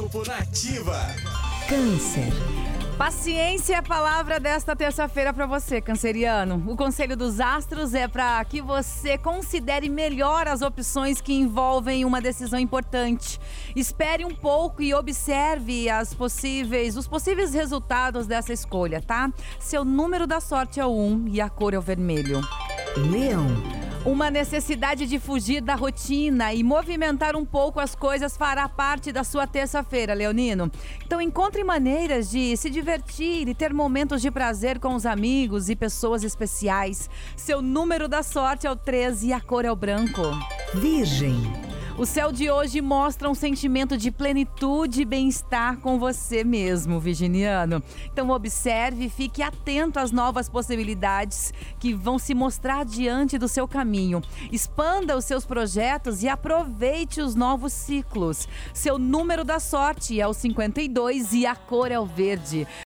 Horóscopo Nativa. Câncer. Paciência é a palavra desta terça-feira para você, canceriano. O conselho dos astros é para que você considere melhor as opções que envolvem uma decisão importante. Espere um pouco e observe as possíveis, os possíveis resultados dessa escolha, tá? Seu número da sorte é o 1 e a cor é o vermelho. Leão. Uma necessidade de fugir da rotina e movimentar um pouco as coisas fará parte da sua terça-feira, Leonino. Então encontre maneiras de se divertir e ter momentos de prazer com os amigos e pessoas especiais. Seu número da sorte é o 13 e a cor é o branco. Virgem. O céu de hoje mostra um sentimento de plenitude e bem-estar com você mesmo, virginiano. Então observe e fique atento às novas possibilidades que vão se mostrar diante do seu caminho. Expanda os seus projetos e aproveite os novos ciclos. Seu número da sorte é o 52 e a cor é o verde.